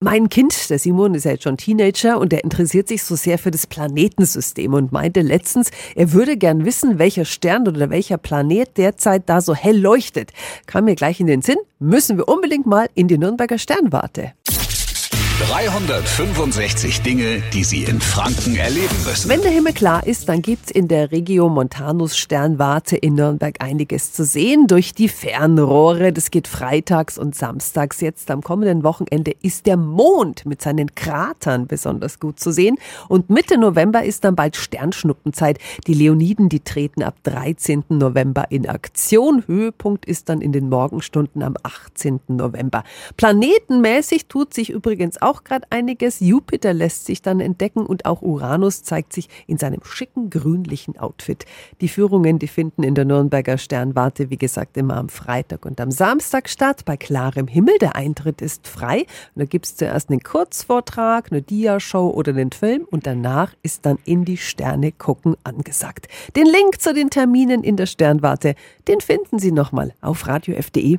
Mein Kind, der Simon, ist ja jetzt schon Teenager und der interessiert sich so sehr für das Planetensystem und meinte letztens, er würde gern wissen, welcher Stern oder welcher Planet derzeit da so hell leuchtet. Kam mir gleich in den Sinn, müssen wir unbedingt mal in die Nürnberger Sternwarte. 365 Dinge, die Sie in Franken erleben müssen. Wenn der Himmel klar ist, dann gibt's in der Regio Montanus Sternwarte in Nürnberg einiges zu sehen durch die Fernrohre. Das geht freitags und samstags. Jetzt am kommenden Wochenende ist der Mond mit seinen Kratern besonders gut zu sehen. Und Mitte November ist dann bald Sternschnuppenzeit. Die Leoniden, die treten ab 13. November in Aktion. Höhepunkt ist dann in den Morgenstunden am 18. November. Planetenmäßig tut sich übrigens auch gerade einiges. Jupiter lässt sich dann entdecken und auch Uranus zeigt sich in seinem schicken grünlichen Outfit. Die Führungen, die finden in der Nürnberger Sternwarte, wie gesagt, immer am Freitag und am Samstag statt, bei klarem Himmel. Der Eintritt ist frei. Und da gibt es zuerst einen Kurzvortrag, eine Diashow oder einen Film und danach ist dann in die Sterne gucken angesagt. Den Link zu den Terminen in der Sternwarte, den finden Sie nochmal auf radiof.de.